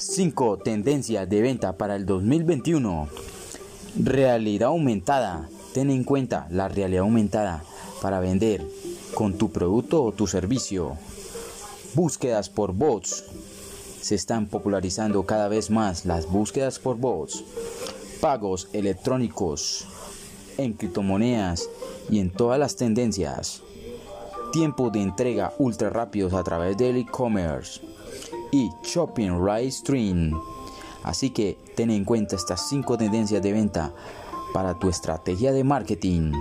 5 tendencias de venta para el 2021. Realidad aumentada. Ten en cuenta la realidad aumentada para vender con tu producto o tu servicio. Búsquedas por bots. Se están popularizando cada vez más las búsquedas por bots. Pagos electrónicos en criptomonedas y en todas las tendencias. Tiempo de entrega ultra rápidos a través del e-commerce y Shopping Right Stream. Así que ten en cuenta estas 5 tendencias de venta para tu estrategia de marketing.